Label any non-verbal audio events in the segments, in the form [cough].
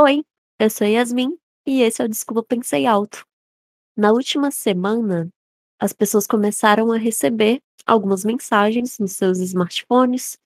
Oi, eu sou Yasmin e esse é o Desculpa Pensei Alto. Na última semana, as pessoas começaram a receber algumas mensagens nos seus smartphones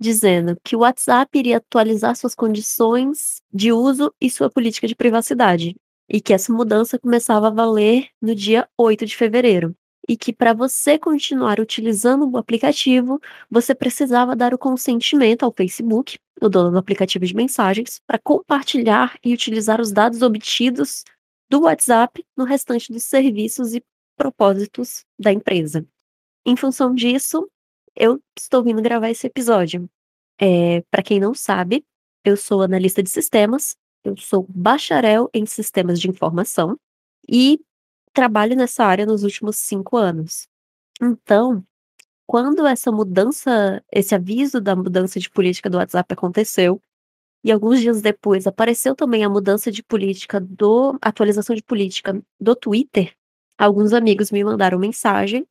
dizendo que o WhatsApp iria atualizar suas condições de uso e sua política de privacidade, e que essa mudança começava a valer no dia 8 de fevereiro. E que para você continuar utilizando o aplicativo, você precisava dar o consentimento ao Facebook, o dono do aplicativo de mensagens, para compartilhar e utilizar os dados obtidos do WhatsApp no restante dos serviços e propósitos da empresa. Em função disso, eu estou vindo gravar esse episódio. É, para quem não sabe, eu sou analista de sistemas, eu sou bacharel em sistemas de informação e trabalho nessa área nos últimos cinco anos. Então, quando essa mudança, esse aviso da mudança de política do WhatsApp aconteceu, e alguns dias depois apareceu também a mudança de política do atualização de política do Twitter, alguns amigos me mandaram mensagem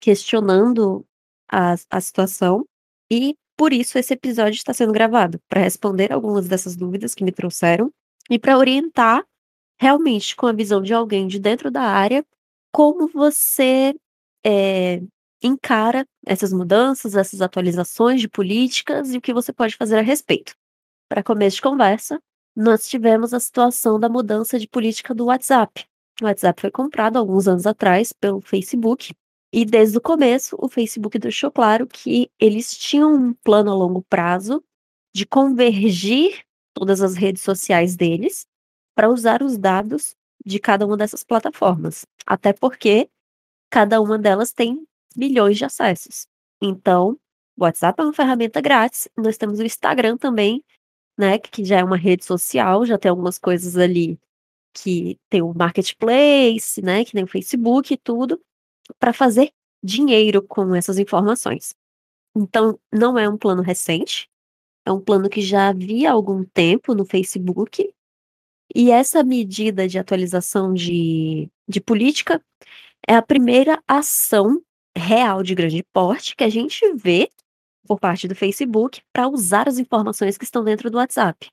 questionando a, a situação e por isso esse episódio está sendo gravado, para responder algumas dessas dúvidas que me trouxeram e para orientar realmente com a visão de alguém de dentro da área como você é, encara essas mudanças, essas atualizações de políticas e o que você pode fazer a respeito. Para começo de conversa, nós tivemos a situação da mudança de política do WhatsApp. O WhatsApp foi comprado alguns anos atrás pelo Facebook e desde o começo, o Facebook deixou claro que eles tinham um plano a longo prazo de convergir todas as redes sociais deles para usar os dados de cada uma dessas plataformas. Até porque cada uma delas tem milhões de acessos. Então, o WhatsApp é uma ferramenta grátis. Nós temos o Instagram também, né, que já é uma rede social, já tem algumas coisas ali que tem o marketplace, né, que nem o Facebook e tudo para fazer dinheiro com essas informações. Então, não é um plano recente, é um plano que já havia algum tempo no Facebook. E essa medida de atualização de, de política é a primeira ação real de grande porte que a gente vê por parte do Facebook para usar as informações que estão dentro do WhatsApp.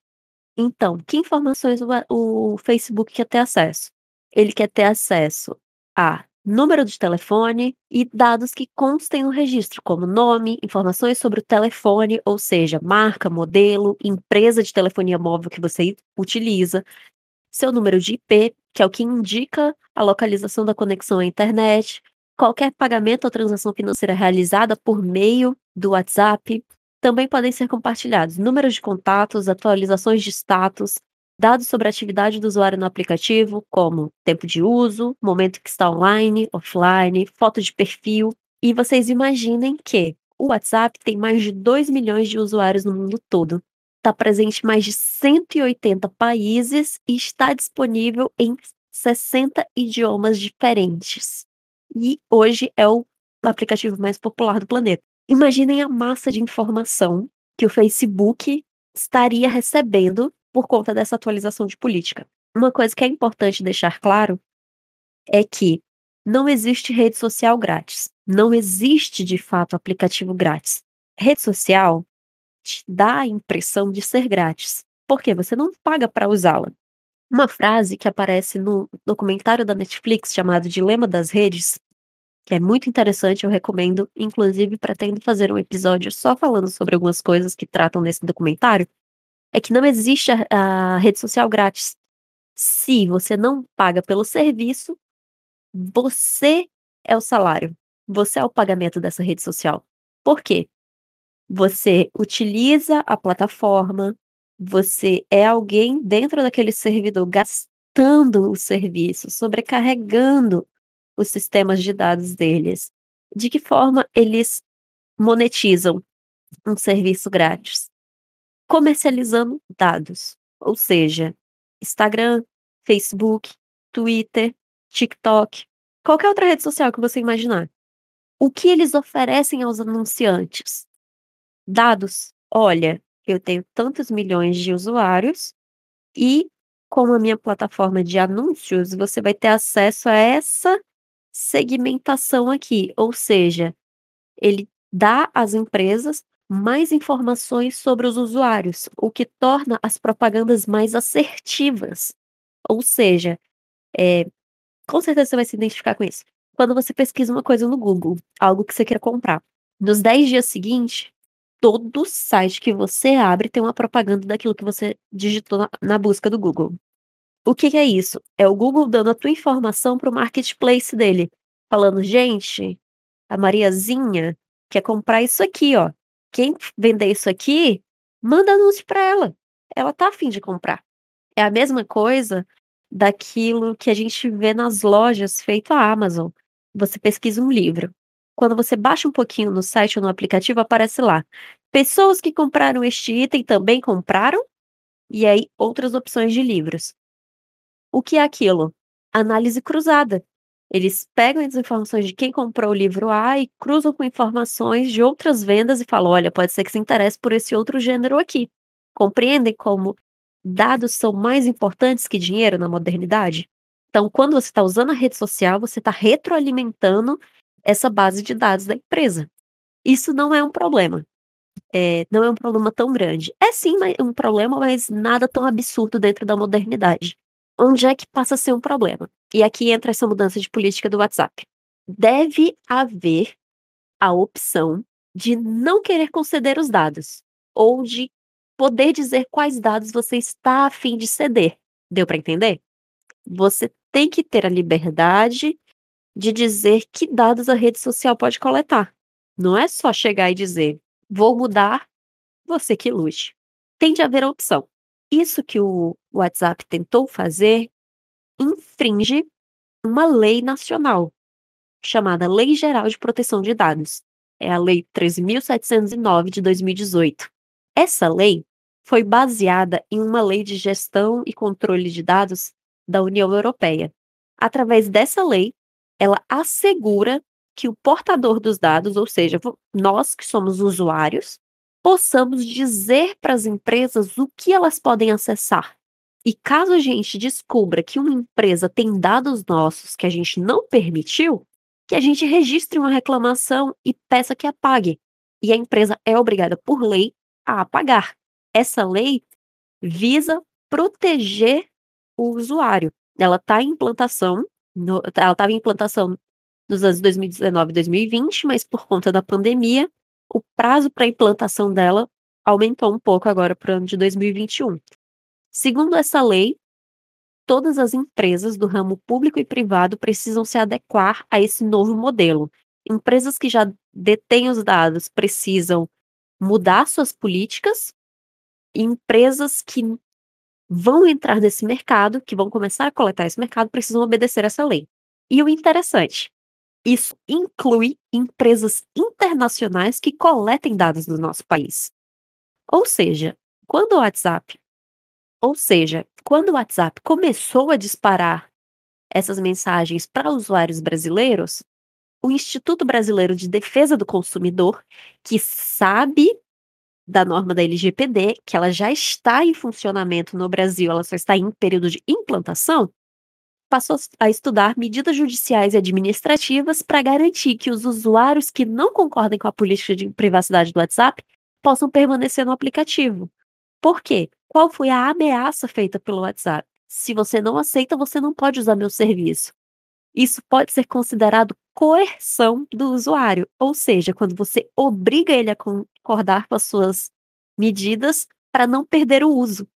Então, que informações o, o Facebook quer ter acesso? Ele quer ter acesso a número de telefone e dados que constem no registro, como nome, informações sobre o telefone, ou seja, marca, modelo, empresa de telefonia móvel que você utiliza, seu número de IP, que é o que indica a localização da conexão à internet, qualquer pagamento ou transação financeira realizada por meio do WhatsApp. Também podem ser compartilhados números de contatos, atualizações de status, dados sobre a atividade do usuário no aplicativo, como tempo de uso, momento que está online, offline, foto de perfil. E vocês imaginem que o WhatsApp tem mais de 2 milhões de usuários no mundo todo. Está presente em mais de 180 países e está disponível em 60 idiomas diferentes. E hoje é o aplicativo mais popular do planeta. Imaginem a massa de informação que o Facebook estaria recebendo por conta dessa atualização de política. Uma coisa que é importante deixar claro é que não existe rede social grátis. Não existe, de fato, aplicativo grátis. Rede social te dá a impressão de ser grátis, porque você não paga para usá-la. Uma frase que aparece no documentário da Netflix chamado Dilema das Redes, que é muito interessante, eu recomendo, inclusive pretendo fazer um episódio só falando sobre algumas coisas que tratam nesse documentário, é que não existe a, a rede social grátis. Se você não paga pelo serviço, você é o salário. Você é o pagamento dessa rede social. Por quê? Você utiliza a plataforma, você é alguém dentro daquele servidor gastando o serviço, sobrecarregando os sistemas de dados deles. De que forma eles monetizam um serviço grátis? Comercializando dados, ou seja, Instagram, Facebook, Twitter, TikTok, qualquer outra rede social que você imaginar. O que eles oferecem aos anunciantes? Dados. Olha, eu tenho tantos milhões de usuários e com a minha plataforma de anúncios, você vai ter acesso a essa segmentação aqui, ou seja, ele dá às empresas mais informações sobre os usuários, o que torna as propagandas mais assertivas. Ou seja, é, com certeza você vai se identificar com isso. Quando você pesquisa uma coisa no Google, algo que você quer comprar, nos 10 dias seguintes, todo site que você abre tem uma propaganda daquilo que você digitou na, na busca do Google. O que, que, é isso? É o Google dando a tua informação para o marketplace dele, falando, gente, a Mariazinha quer comprar isso aqui, ó. Quem vender isso aqui, manda anúncio para ela. Ela tá afim de comprar. É a mesma coisa daquilo que a gente vê nas lojas feito a Amazon. Você pesquisa um livro. Quando você baixa um pouquinho no site ou no aplicativo, aparece lá. Pessoas que compraram este item também compraram? E aí, outras opções de livros. O que é aquilo? Análise cruzada. Eles pegam as informações de quem comprou o livro A e cruzam com informações de outras vendas e falam: olha, pode ser que se interesse por esse outro gênero aqui. Compreendem como dados são mais importantes que dinheiro na modernidade? Então, quando você está usando a rede social, você está retroalimentando essa base de dados da empresa. Isso não é um problema. É, não é um problema tão grande. É sim um problema, mas nada tão absurdo dentro da modernidade. Onde é que passa a ser um problema? E aqui entra essa mudança de política do WhatsApp. Deve haver a opção de não querer conceder os dados, ou de poder dizer quais dados você está a fim de ceder. Deu para entender? Você tem que ter a liberdade de dizer que dados a rede social pode coletar. Não é só chegar e dizer, vou mudar, você que lute. Tem de haver a opção. Isso que o WhatsApp tentou fazer infringe uma lei nacional chamada Lei Geral de Proteção de Dados. É a Lei 13.709 de 2018. Essa lei foi baseada em uma lei de gestão e controle de dados da União Europeia. Através dessa lei, ela assegura que o portador dos dados, ou seja, nós que somos usuários, possamos dizer para as empresas o que elas podem acessar. E caso a gente descubra que uma empresa tem dados nossos que a gente não permitiu, que a gente registre uma reclamação e peça que apague. E a empresa é obrigada por lei a apagar. Essa lei visa proteger o usuário. Ela está em implantação no, ela estava em implantação nos anos 2019 e 2020, mas por conta da pandemia, o prazo para implantação dela aumentou um pouco agora para o ano de 2021. Segundo essa lei, todas as empresas do ramo público e privado precisam se adequar a esse novo modelo. Empresas que já detêm os dados precisam mudar suas políticas, empresas que vão entrar nesse mercado, que vão começar a coletar esse mercado, precisam obedecer essa lei. E o interessante, isso inclui empresas internacionais que coletem dados do nosso país. Ou seja, quando o WhatsApp, ou seja, quando o WhatsApp começou a disparar essas mensagens para usuários brasileiros, o Instituto Brasileiro de Defesa do Consumidor, que sabe da norma da LGPD, que ela já está em funcionamento no Brasil, ela só está em período de implantação, passou a estudar medidas judiciais e administrativas para garantir que os usuários que não concordem com a política de privacidade do WhatsApp possam permanecer no aplicativo. Por quê? Qual foi a ameaça feita pelo WhatsApp? Se você não aceita, você não pode usar meu serviço. Isso pode ser considerado coerção do usuário, ou seja, quando você obriga ele a concordar com as suas medidas para não perder o uso.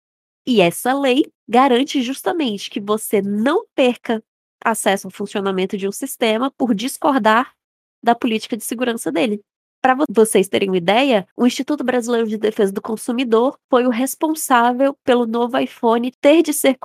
E essa lei garante justamente que você não perca acesso ao funcionamento de um sistema por discordar da política de segurança dele. Para vocês terem uma ideia, o Instituto Brasileiro de Defesa do Consumidor foi o responsável pelo novo iPhone ter de ser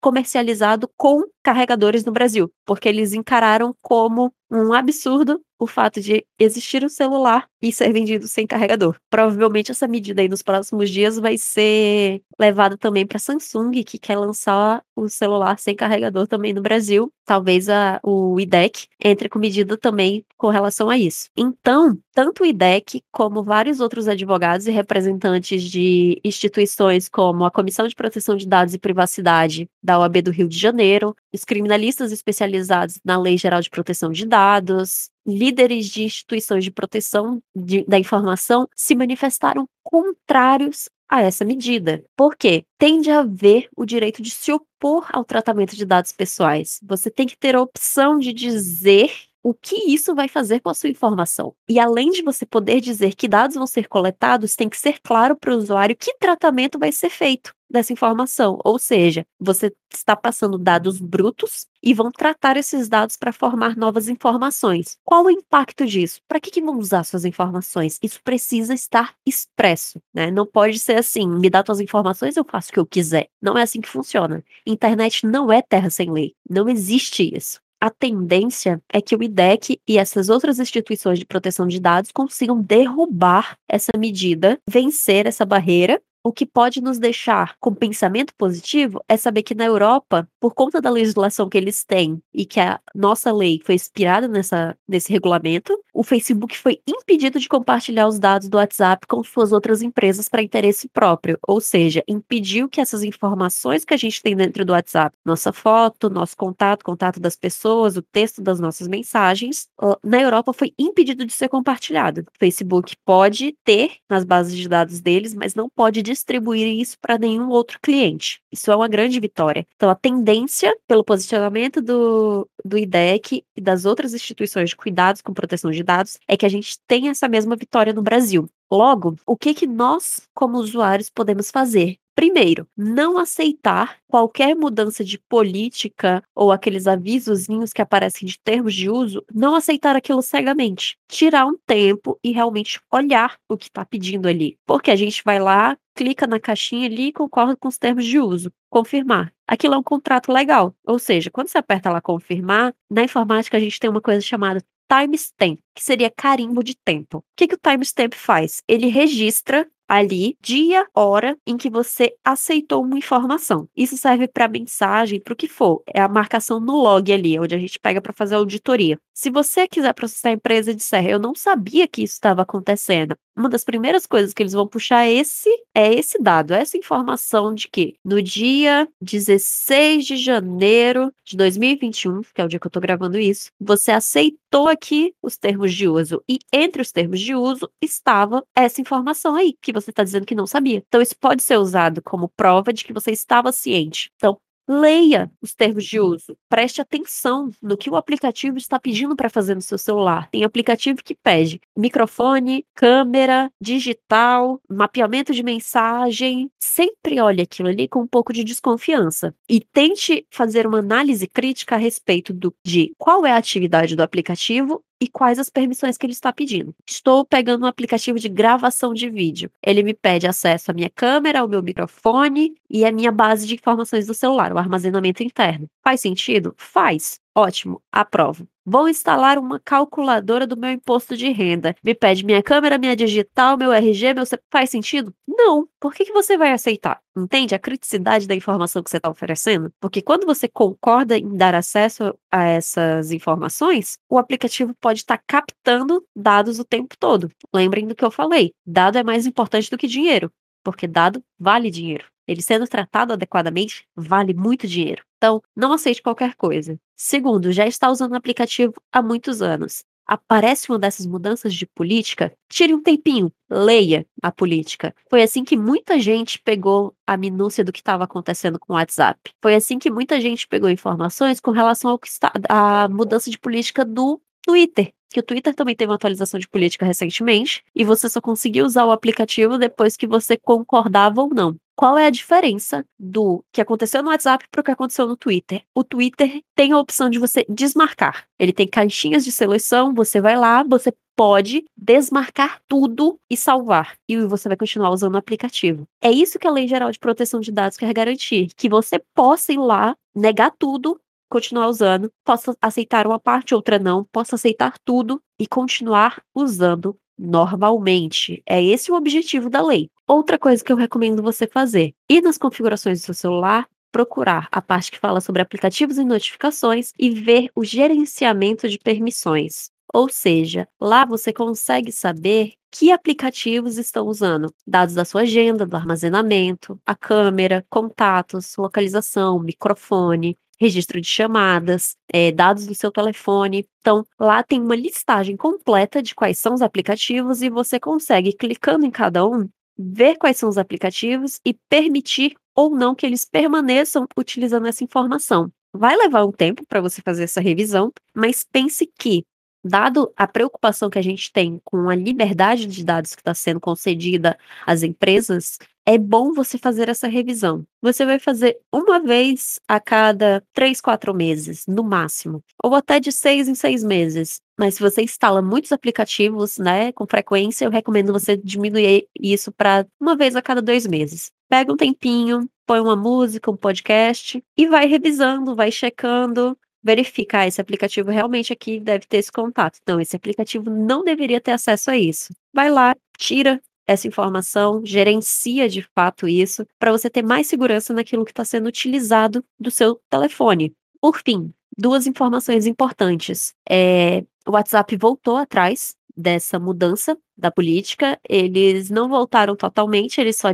comercializado com carregadores no Brasil, porque eles encararam como um absurdo o fato de existir um celular e ser vendido sem carregador. Provavelmente essa medida aí nos próximos dias vai ser levada também para Samsung, que quer lançar o celular sem carregador também no Brasil. Talvez a, o IDEC entre com medida também com relação a isso. Então, tanto o IDEC como vários outros advogados e representantes de instituições como a Comissão de Proteção de Dados e Privacidade da OAB do Rio de Janeiro, os criminalistas especializados na Lei Geral de Proteção de Dados, líderes de instituições de proteção de, da informação se manifestaram contrários a essa medida. Por quê? Tende a haver o direito de se opor ao tratamento de dados pessoais. Você tem que ter a opção de dizer o que isso vai fazer com a sua informação. E além de você poder dizer que dados vão ser coletados, tem que ser claro para o usuário que tratamento vai ser feito dessa informação. Ou seja, você está passando dados brutos e vão tratar esses dados para formar novas informações. Qual o impacto disso? Para que, que vão usar suas informações? Isso precisa estar expresso, né? Não pode ser assim, me dá suas informações, eu faço o que eu quiser. Não é assim que funciona. Internet não é terra sem lei. Não existe isso a tendência é que o IDEC e essas outras instituições de proteção de dados consigam derrubar essa medida, vencer essa barreira o que pode nos deixar com pensamento positivo é saber que na Europa, por conta da legislação que eles têm e que a nossa lei foi inspirada nessa, nesse regulamento, o Facebook foi impedido de compartilhar os dados do WhatsApp com suas outras empresas para interesse próprio, ou seja, impediu que essas informações que a gente tem dentro do WhatsApp, nossa foto, nosso contato, contato das pessoas, o texto das nossas mensagens, na Europa foi impedido de ser compartilhado. O Facebook pode ter nas bases de dados deles, mas não pode distribuir isso para nenhum outro cliente. Isso é uma grande vitória. Então, a tendência, pelo posicionamento do, do IDEC e das outras instituições de cuidados com proteção de dados, é que a gente tem essa mesma vitória no Brasil. Logo, o que, que nós, como usuários, podemos fazer? Primeiro, não aceitar qualquer mudança de política ou aqueles avisozinhos que aparecem de termos de uso, não aceitar aquilo cegamente. Tirar um tempo e realmente olhar o que está pedindo ali. Porque a gente vai lá, clica na caixinha ali e concorda com os termos de uso. Confirmar. Aquilo é um contrato legal. Ou seja, quando você aperta lá confirmar, na informática a gente tem uma coisa chamada timestamp, que seria carimbo de tempo. O que, que o timestamp faz? Ele registra ali dia, hora em que você aceitou uma informação. Isso serve para mensagem, para o que for. É a marcação no log ali, onde a gente pega para fazer auditoria. Se você quiser processar a empresa e disser, eu não sabia que isso estava acontecendo, uma das primeiras coisas que eles vão puxar é esse é esse dado, essa informação de que no dia 16 de janeiro de 2021, que é o dia que eu estou gravando isso, você aceitou aqui os termos de uso e entre os termos de uso estava essa informação aí que você está dizendo que não sabia. Então, isso pode ser usado como prova de que você estava ciente. Então, Leia os termos de uso. Preste atenção no que o aplicativo está pedindo para fazer no seu celular. Tem aplicativo que pede microfone, câmera, digital, mapeamento de mensagem. Sempre olhe aquilo ali com um pouco de desconfiança e tente fazer uma análise crítica a respeito do, de qual é a atividade do aplicativo e quais as permissões que ele está pedindo. Estou pegando um aplicativo de gravação de vídeo. Ele me pede acesso à minha câmera, ao meu microfone e à minha base de informações do celular, o armazenamento interno. Faz sentido? Faz. Ótimo, aprovo. Vou instalar uma calculadora do meu imposto de renda. Me pede minha câmera, minha digital, meu RG, meu Faz sentido? Não. Por que, que você vai aceitar? Entende a criticidade da informação que você está oferecendo? Porque quando você concorda em dar acesso a essas informações, o aplicativo pode estar tá captando dados o tempo todo. Lembrem do que eu falei: dado é mais importante do que dinheiro, porque dado vale dinheiro. Ele sendo tratado adequadamente vale muito dinheiro. Então, não aceite qualquer coisa. Segundo, já está usando o aplicativo há muitos anos. Aparece uma dessas mudanças de política, tire um tempinho, leia a política. Foi assim que muita gente pegou a minúcia do que estava acontecendo com o WhatsApp. Foi assim que muita gente pegou informações com relação ao que está a mudança de política do Twitter que o Twitter também teve uma atualização de política recentemente, e você só conseguiu usar o aplicativo depois que você concordava ou não. Qual é a diferença do que aconteceu no WhatsApp para o que aconteceu no Twitter? O Twitter tem a opção de você desmarcar. Ele tem caixinhas de seleção, você vai lá, você pode desmarcar tudo e salvar. E você vai continuar usando o aplicativo. É isso que a Lei Geral de Proteção de Dados quer garantir: que você possa ir lá, negar tudo, continuar usando, possa aceitar uma parte, outra não, possa aceitar tudo e continuar usando normalmente. É esse o objetivo da lei. Outra coisa que eu recomendo você fazer: ir nas configurações do seu celular, procurar a parte que fala sobre aplicativos e notificações e ver o gerenciamento de permissões. Ou seja, lá você consegue saber que aplicativos estão usando dados da sua agenda, do armazenamento, a câmera, contatos, localização, microfone, registro de chamadas, é, dados do seu telefone. Então, lá tem uma listagem completa de quais são os aplicativos e você consegue, clicando em cada um, ver quais são os aplicativos e permitir ou não que eles permaneçam utilizando essa informação. Vai levar um tempo para você fazer essa revisão, mas pense que dado a preocupação que a gente tem com a liberdade de dados que está sendo concedida às empresas, é bom você fazer essa revisão. Você vai fazer uma vez a cada três, quatro meses, no máximo, ou até de seis em seis meses. Mas se você instala muitos aplicativos, né, com frequência, eu recomendo você diminuir isso para uma vez a cada dois meses. Pega um tempinho, põe uma música, um podcast e vai revisando, vai checando, verificar esse aplicativo realmente aqui deve ter esse contato. Então, esse aplicativo não deveria ter acesso a isso. Vai lá, tira essa informação, gerencia de fato isso, para você ter mais segurança naquilo que está sendo utilizado do seu telefone. Por fim, duas informações importantes. É, o WhatsApp voltou atrás dessa mudança da política, eles não voltaram totalmente, eles só,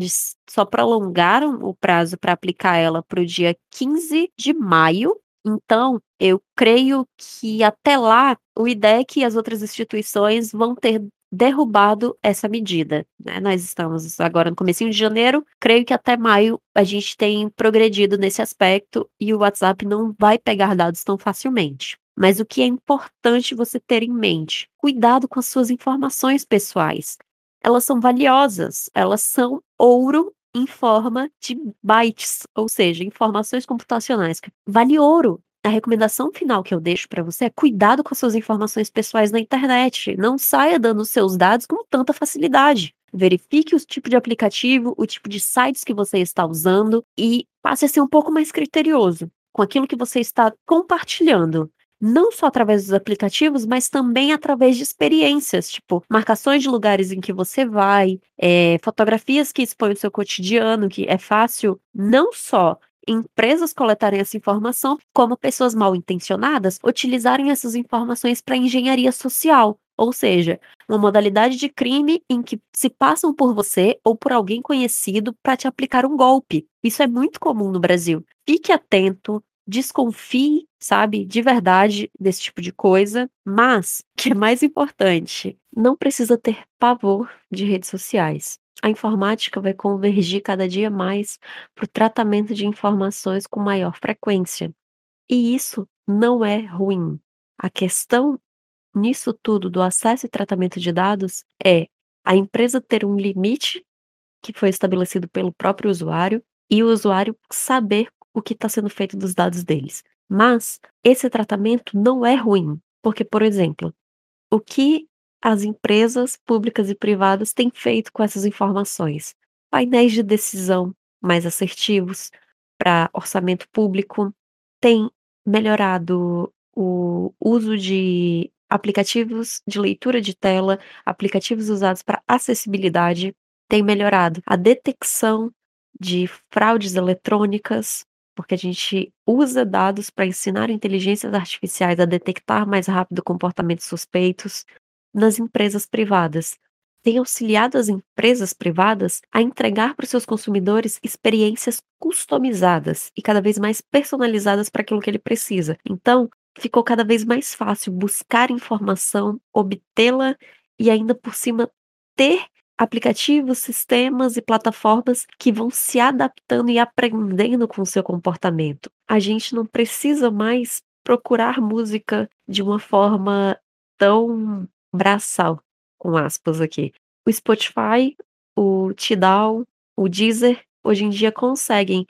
só prolongaram o prazo para aplicar ela para o dia 15 de maio, então, eu creio que até lá o IDEC e as outras instituições vão ter derrubado essa medida. Né? Nós estamos agora no começo de janeiro, creio que até maio a gente tem progredido nesse aspecto e o WhatsApp não vai pegar dados tão facilmente. Mas o que é importante você ter em mente? Cuidado com as suas informações pessoais. Elas são valiosas, elas são ouro em forma de bytes, ou seja, informações computacionais. Vale ouro. A recomendação final que eu deixo para você é cuidado com as suas informações pessoais na internet. Não saia dando seus dados com tanta facilidade. Verifique o tipo de aplicativo, o tipo de sites que você está usando e passe a ser um pouco mais criterioso com aquilo que você está compartilhando não só através dos aplicativos, mas também através de experiências, tipo marcações de lugares em que você vai, é, fotografias que expõem o seu cotidiano, que é fácil não só empresas coletarem essa informação, como pessoas mal intencionadas utilizarem essas informações para engenharia social. Ou seja, uma modalidade de crime em que se passam por você ou por alguém conhecido para te aplicar um golpe. Isso é muito comum no Brasil. Fique atento, desconfie, sabe, de verdade desse tipo de coisa, mas, [laughs] que é mais importante, não precisa ter pavor de redes sociais. A informática vai convergir cada dia mais para o tratamento de informações com maior frequência. E isso não é ruim. A questão nisso tudo do acesso e tratamento de dados é a empresa ter um limite que foi estabelecido pelo próprio usuário e o usuário saber o que está sendo feito dos dados deles. Mas esse tratamento não é ruim, porque, por exemplo, o que as empresas públicas e privadas têm feito com essas informações? Painéis de decisão mais assertivos para orçamento público, tem melhorado o uso de aplicativos de leitura de tela, aplicativos usados para acessibilidade, tem melhorado a detecção de fraudes eletrônicas, porque a gente usa dados para ensinar inteligências artificiais a detectar mais rápido comportamentos suspeitos nas empresas privadas. Tem auxiliado as empresas privadas a entregar para os seus consumidores experiências customizadas e cada vez mais personalizadas para aquilo que ele precisa. Então, ficou cada vez mais fácil buscar informação, obtê-la e ainda por cima ter aplicativos, sistemas e plataformas que vão se adaptando e aprendendo com o seu comportamento. A gente não precisa mais procurar música de uma forma tão braçal, com aspas aqui. O Spotify, o Tidal, o Deezer, hoje em dia conseguem,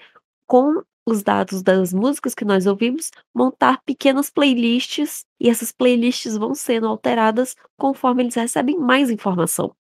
com os dados das músicas que nós ouvimos, montar pequenas playlists e essas playlists vão sendo alteradas conforme eles recebem mais informação.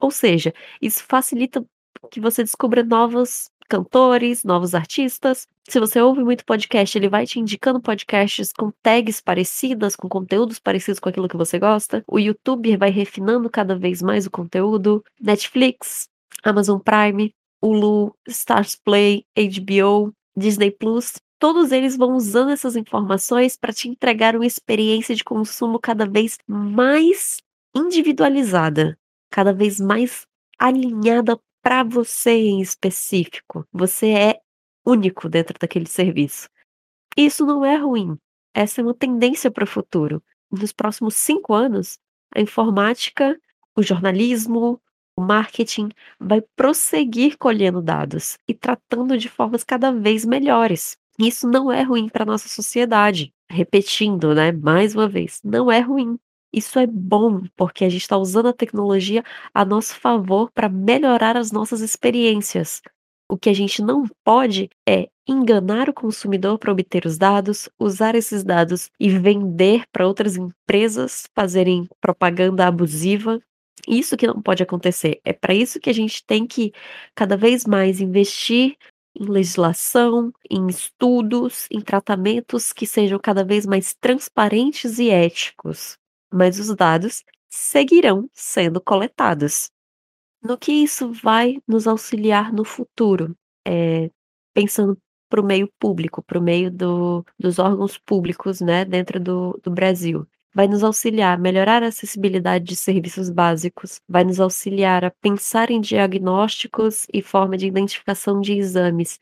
Ou seja, isso facilita que você descubra novos cantores, novos artistas. Se você ouve muito podcast, ele vai te indicando podcasts com tags parecidas, com conteúdos parecidos com aquilo que você gosta. O YouTube vai refinando cada vez mais o conteúdo. Netflix, Amazon Prime, Hulu, Stars Play, HBO, Disney Plus, todos eles vão usando essas informações para te entregar uma experiência de consumo cada vez mais individualizada cada vez mais alinhada para você em específico. Você é único dentro daquele serviço. Isso não é ruim. Essa é uma tendência para o futuro. Nos próximos 5 anos, a informática, o jornalismo, o marketing vai prosseguir colhendo dados e tratando de formas cada vez melhores. Isso não é ruim para nossa sociedade. Repetindo, né, mais uma vez, não é ruim. Isso é bom, porque a gente está usando a tecnologia a nosso favor para melhorar as nossas experiências. O que a gente não pode é enganar o consumidor para obter os dados, usar esses dados e vender para outras empresas fazerem propaganda abusiva. Isso que não pode acontecer. É para isso que a gente tem que cada vez mais investir em legislação, em estudos, em tratamentos que sejam cada vez mais transparentes e éticos. Mas os dados seguirão sendo coletados. No que isso vai nos auxiliar no futuro? Eh, pensando para o meio público, para o meio do dos órgãos públicos, né, dentro do do Brasil. Vai nos auxiliar a melhorar a acessibilidade de serviços básicos, vai nos auxiliar a pensar em diagnósticos e forma de identificação de exames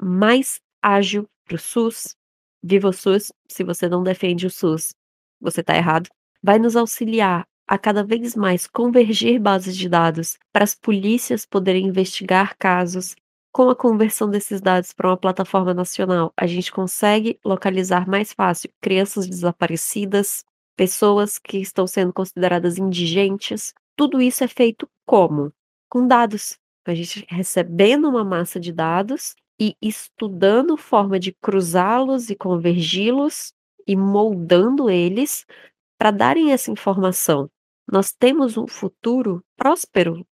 mais ágil para o SUS. Viva o SUS, se você não defende o SUS, você está errado. Vai nos auxiliar a cada vez mais convergir bases de dados para as polícias poderem investigar casos. Com a conversão desses dados para uma plataforma nacional, a gente consegue localizar mais fácil crianças desaparecidas, pessoas que estão sendo consideradas indigentes. Tudo isso é feito como? Com dados. A gente recebendo uma massa de dados e estudando forma de cruzá-los e convergi-los e moldando eles para darem essa informação. Nós temos um futuro próspero,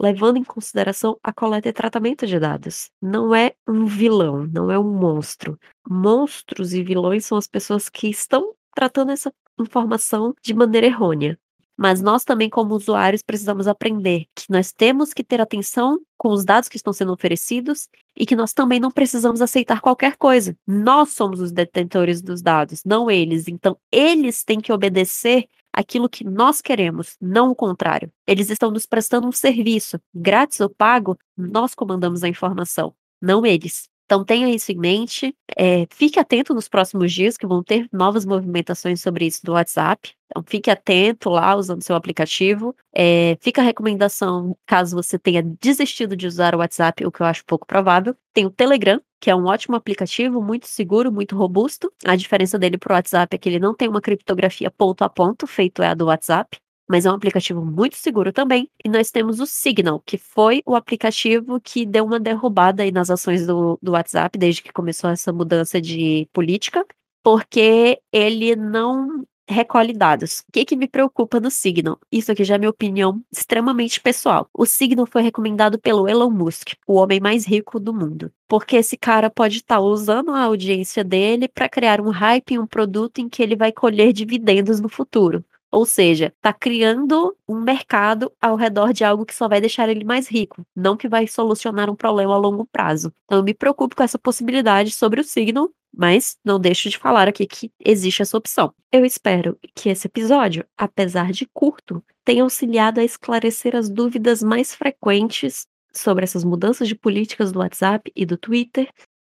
levando em consideração a coleta e tratamento de dados. Não é um vilão, não é um monstro. Monstros e vilões são as pessoas que estão tratando essa informação de maneira errônea. Mas nós também, como usuários, precisamos aprender que nós temos que ter atenção com os dados que estão sendo oferecidos e que nós também não precisamos aceitar qualquer coisa. Nós somos os detentores dos dados, não eles. Então, eles têm que obedecer aquilo que nós queremos, não o contrário. Eles estão nos prestando um serviço, grátis ou pago, nós comandamos a informação, não eles. Então tenha isso em mente, é, fique atento nos próximos dias que vão ter novas movimentações sobre isso do WhatsApp. Então fique atento lá usando seu aplicativo. É, fica a recomendação, caso você tenha desistido de usar o WhatsApp, o que eu acho pouco provável, tem o Telegram, que é um ótimo aplicativo, muito seguro, muito robusto. A diferença dele para o WhatsApp é que ele não tem uma criptografia ponto a ponto, feito é a do WhatsApp mas é um aplicativo muito seguro também. E nós temos o Signal, que foi o aplicativo que deu uma derrubada aí nas ações do, do WhatsApp desde que começou essa mudança de política, porque ele não recolhe dados. O que, que me preocupa no Signal? Isso aqui já é minha opinião extremamente pessoal. O Signal foi recomendado pelo Elon Musk, o homem mais rico do mundo. Porque esse cara pode estar tá usando a audiência dele para criar um hype em um produto em que ele vai colher dividendos no futuro. Ou seja, está criando um mercado ao redor de algo que só vai deixar ele mais rico, não que vai solucionar um problema a longo prazo. Então eu me preocupo com essa possibilidade sobre o signo, mas não deixo de falar aqui que existe essa opção. Eu espero que esse episódio, apesar de curto, tenha auxiliado a esclarecer as dúvidas mais frequentes sobre essas mudanças de políticas do WhatsApp e do Twitter.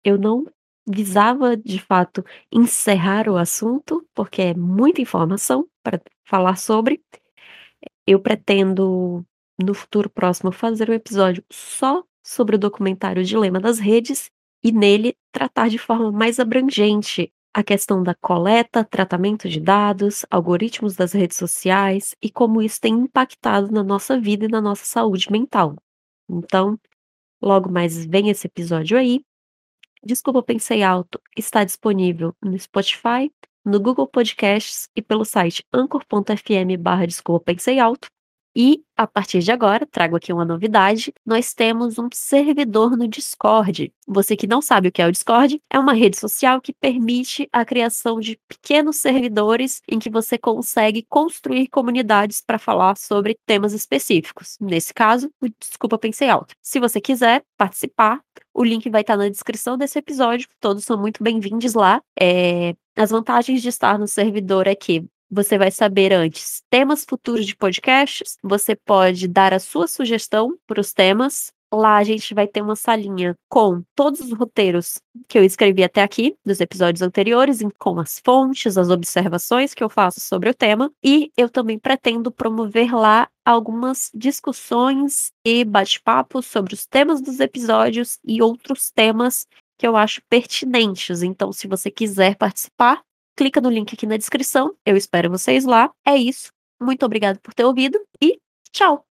Eu não visava, de fato, encerrar o assunto, porque é muita informação para falar sobre. Eu pretendo, no futuro próximo, fazer um episódio só sobre o documentário Dilema das Redes e nele tratar de forma mais abrangente a questão da coleta, tratamento de dados, algoritmos das redes sociais e como isso tem impactado na nossa vida e na nossa saúde mental. Então, logo mais vem esse episódio aí. Desculpa, pensei alto. Está disponível no Spotify, no Google Podcasts e pelo site anchor.fm barra Desculpa Pensei Alto. E, a partir de agora, trago aqui uma novidade: nós temos um servidor no Discord. Você que não sabe o que é o Discord, é uma rede social que permite a criação de pequenos servidores em que você consegue construir comunidades para falar sobre temas específicos. Nesse caso, o Desculpa Pensei Alto. Se você quiser participar, o link vai estar na descrição desse episódio. Todos são muito bem-vindos lá. É... As vantagens de estar no servidor é que você vai saber antes temas futuros de podcasts, você pode dar a sua sugestão para os temas, Lá a gente vai ter uma salinha com todos os roteiros que eu escrevi até aqui, dos episódios anteriores, com as fontes, as observações que eu faço sobre o tema, e eu também pretendo promover lá algumas discussões e bate-papos sobre os temas dos episódios e outros temas que eu acho pertinentes. Então, se você quiser participar, clica no link aqui na descrição. Eu espero vocês lá. É isso. Muito obrigada por ter ouvido e tchau!